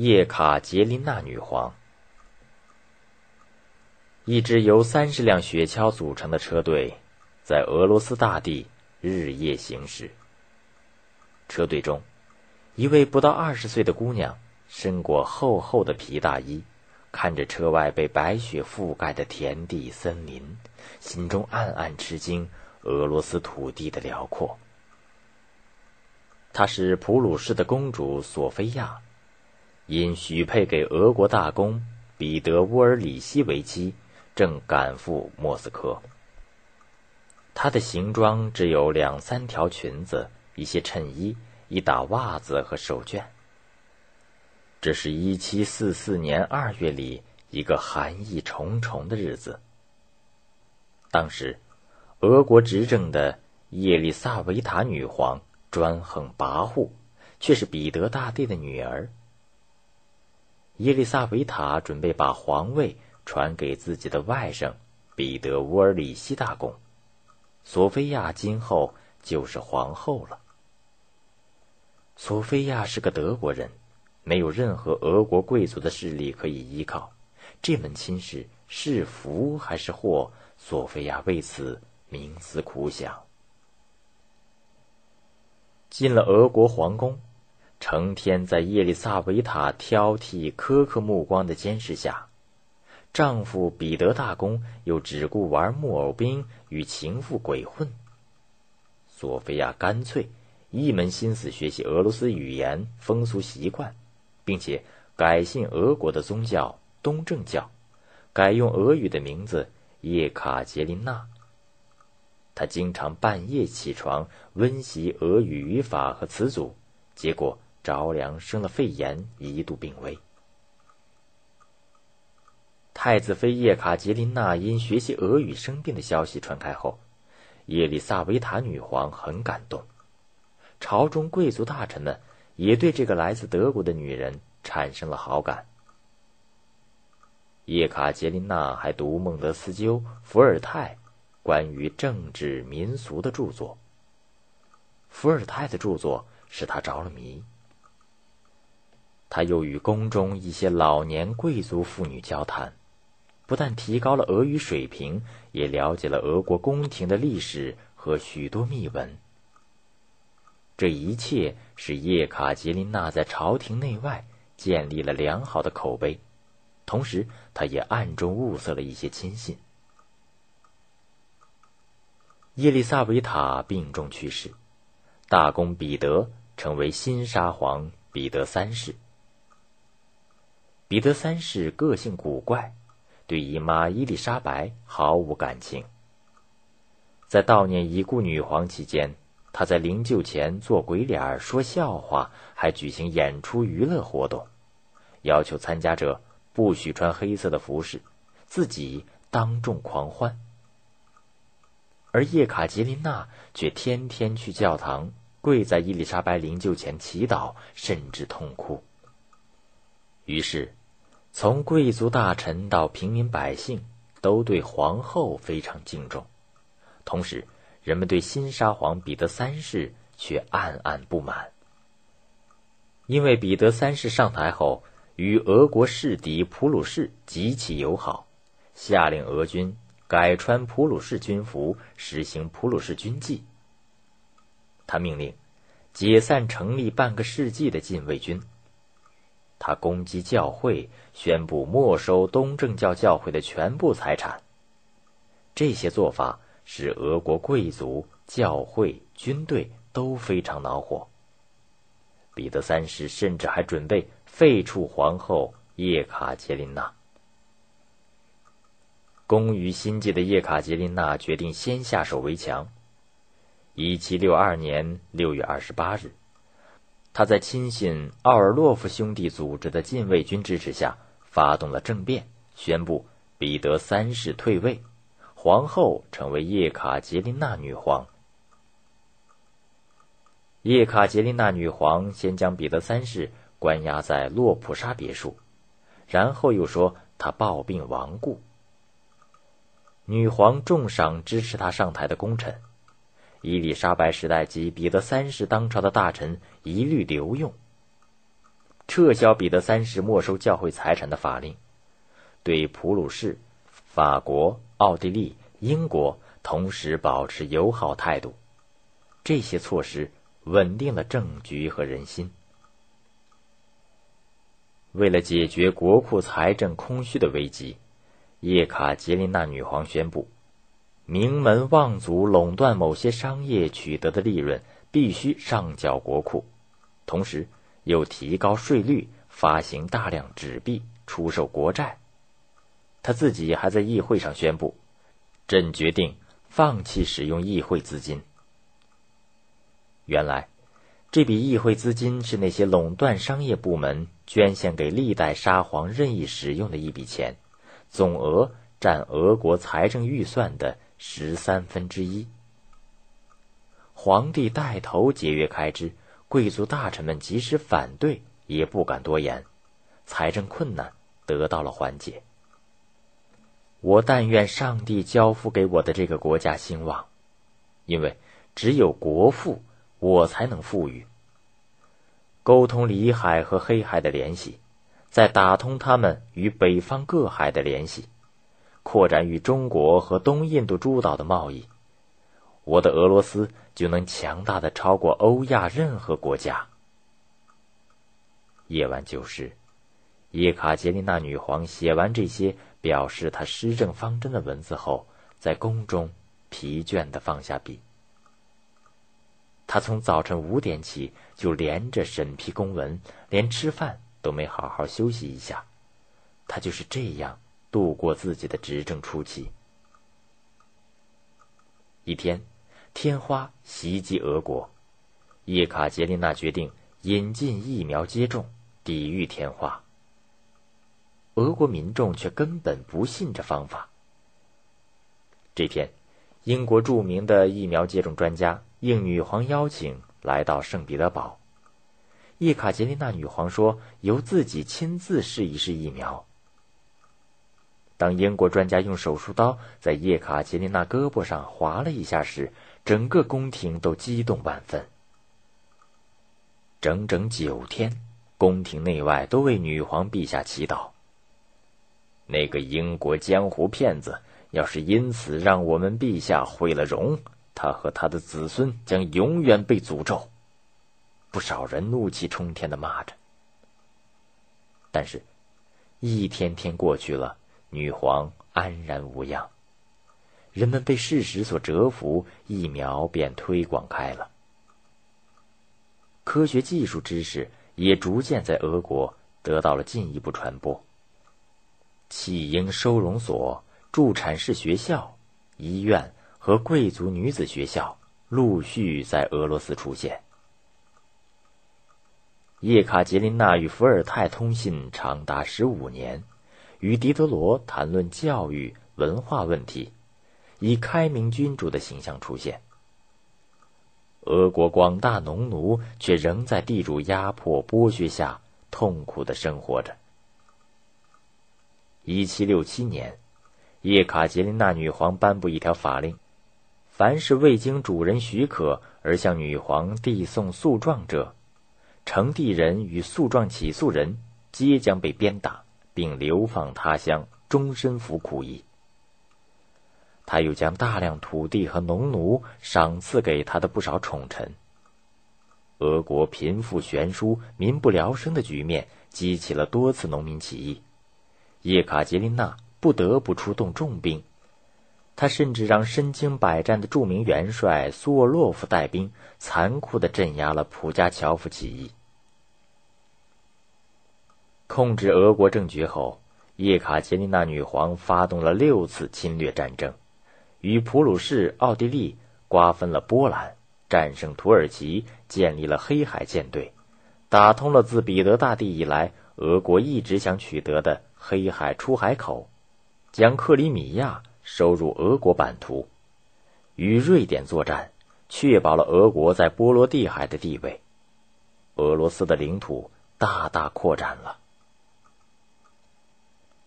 叶卡捷琳娜女皇。一支由三十辆雪橇组成的车队，在俄罗斯大地日夜行驶。车队中，一位不到二十岁的姑娘身裹厚厚的皮大衣，看着车外被白雪覆盖的田地森林，心中暗暗吃惊俄罗斯土地的辽阔。她是普鲁士的公主索菲亚。因许配给俄国大公彼得乌尔里希为妻，正赶赴莫斯科。她的行装只有两三条裙子、一些衬衣、一打袜子和手绢。这是一七四四年二月里一个寒意重重的日子。当时，俄国执政的叶利萨维塔女皇专横跋扈，却是彼得大帝的女儿。耶利萨维塔准备把皇位传给自己的外甥彼得乌尔里希大公，索菲亚今后就是皇后了。索菲亚是个德国人，没有任何俄国贵族的势力可以依靠，这门亲事是福还是祸？索菲亚为此冥思苦想。进了俄国皇宫。成天在叶利萨维塔挑剔、苛刻目光的监视下，丈夫彼得大公又只顾玩木偶兵与情妇鬼混。索菲亚干脆一门心思学习俄罗斯语言、风俗习惯，并且改信俄国的宗教东正教，改用俄语的名字叶卡捷琳娜。她经常半夜起床温习俄语语法和词组，结果。着凉生了肺炎，一度病危。太子妃叶卡捷琳娜因学习俄语生病的消息传开后，叶丽萨维塔女皇很感动，朝中贵族大臣们也对这个来自德国的女人产生了好感。叶卡捷琳娜还读孟德斯鸠、伏尔泰关于政治民俗的著作。伏尔泰的著作使她着了迷。他又与宫中一些老年贵族妇女交谈，不但提高了俄语水平，也了解了俄国宫廷的历史和许多秘闻。这一切使叶卡捷琳娜在朝廷内外建立了良好的口碑，同时，他也暗中物色了一些亲信。叶利萨维塔病重去世，大公彼得成为新沙皇彼得三世。彼得三世个性古怪，对姨妈伊丽莎白毫无感情。在悼念已故女皇期间，他在灵柩前做鬼脸、说笑话，还举行演出娱乐活动，要求参加者不许穿黑色的服饰，自己当众狂欢。而叶卡捷琳娜却天天去教堂，跪在伊丽莎白灵柩前祈祷，甚至痛哭。于是。从贵族大臣到平民百姓，都对皇后非常敬重。同时，人们对新沙皇彼得三世却暗暗不满，因为彼得三世上台后与俄国世敌普鲁士极其友好，下令俄军改穿普鲁士军服，实行普鲁士军纪。他命令解散成立半个世纪的禁卫军。他攻击教会，宣布没收东正教教会的全部财产。这些做法使俄国贵族、教会、军队都非常恼火。彼得三世甚至还准备废黜皇后叶卡捷琳娜。工于心计的叶卡捷琳娜决定先下手为强。一七六二年六月二十八日。他在亲信奥尔洛夫兄弟组织的禁卫军支持下，发动了政变，宣布彼得三世退位，皇后成为叶卡捷琳娜女皇。叶卡捷琳娜女皇先将彼得三世关押在洛普沙别墅，然后又说他暴病亡故。女皇重赏支持他上台的功臣。伊丽莎白时代及彼得三世当朝的大臣一律留用。撤销彼得三世没收教会财产的法令，对普鲁士、法国、奥地利、英国同时保持友好态度。这些措施稳定了政局和人心。为了解决国库财政空虚的危机，叶卡捷琳娜女皇宣布，名门望族垄断某些商业取得的利润必须上缴国库，同时又提高税率，发行大量纸币，出售国债。他自己还在议会上宣布：“朕决定放弃使用议会资金。”原来。这笔议会资金是那些垄断商业部门捐献给历代沙皇任意使用的一笔钱，总额占俄国财政预算的十三分之一。皇帝带头节约开支，贵族大臣们即使反对也不敢多言，财政困难得到了缓解。我但愿上帝交付给我的这个国家兴旺，因为只有国富。我才能富裕。沟通里海和黑海的联系，再打通他们与北方各海的联系，扩展与中国和东印度诸岛的贸易，我的俄罗斯就能强大的超过欧亚任何国家。夜晚九时，叶卡捷琳娜女皇写完这些表示她施政方针的文字后，在宫中疲倦的放下笔。他从早晨五点起就连着审批公文，连吃饭都没好好休息一下。他就是这样度过自己的执政初期。一天，天花袭击俄国，叶卡捷琳娜决定引进疫苗接种，抵御天花。俄国民众却根本不信这方法。这天，英国著名的疫苗接种专家。应女皇邀请，来到圣彼得堡。叶卡捷琳娜女皇说：“由自己亲自试一试疫苗。”当英国专家用手术刀在叶卡捷琳娜胳膊上划了一下时，整个宫廷都激动万分。整整九天，宫廷内外都为女皇陛下祈祷。那个英国江湖骗子，要是因此让我们陛下毁了容。他和他的子孙将永远被诅咒。不少人怒气冲天的骂着。但是，一天天过去了，女皇安然无恙。人们被事实所折服，疫苗便推广开了。科学技术知识也逐渐在俄国得到了进一步传播。弃婴收容所、助产士学校、医院。和贵族女子学校陆续在俄罗斯出现。叶卡捷琳娜与伏尔泰通信长达十五年，与狄德罗谈论教育、文化问题，以开明君主的形象出现。俄国广大农奴却仍在地主压迫剥削下痛苦的生活着。一七六七年，叶卡捷琳娜女皇颁布一条法令。凡是未经主人许可而向女皇递送诉状者，呈递人与诉状起诉人皆将被鞭打，并流放他乡，终身服苦役。他又将大量土地和农奴赏赐给他的不少宠臣。俄国贫富悬殊、民不聊生的局面激起了多次农民起义，叶卡捷琳娜不得不出动重兵。他甚至让身经百战的著名元帅苏沃洛夫带兵，残酷地镇压了普加乔夫起义。控制俄国政局后，叶卡捷琳娜女皇发动了六次侵略战争，与普鲁士、奥地利瓜分了波兰，战胜土耳其，建立了黑海舰队，打通了自彼得大帝以来俄国一直想取得的黑海出海口，将克里米亚。收入俄国版图，与瑞典作战，确保了俄国在波罗的海的地位。俄罗斯的领土大大扩展了。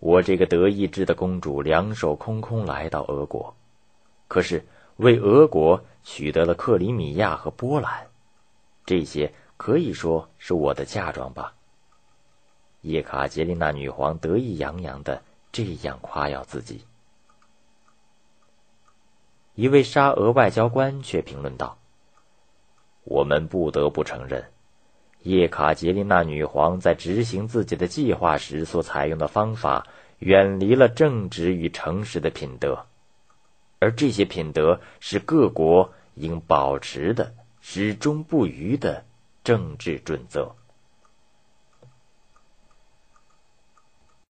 我这个德意志的公主两手空空来到俄国，可是为俄国取得了克里米亚和波兰，这些可以说是我的嫁妆吧。叶卡捷琳娜女皇得意洋洋的这样夸耀自己。一位沙俄外交官却评论道：“我们不得不承认，叶卡捷琳娜女皇在执行自己的计划时所采用的方法，远离了正直与诚实的品德，而这些品德是各国应保持的、始终不渝的政治准则。”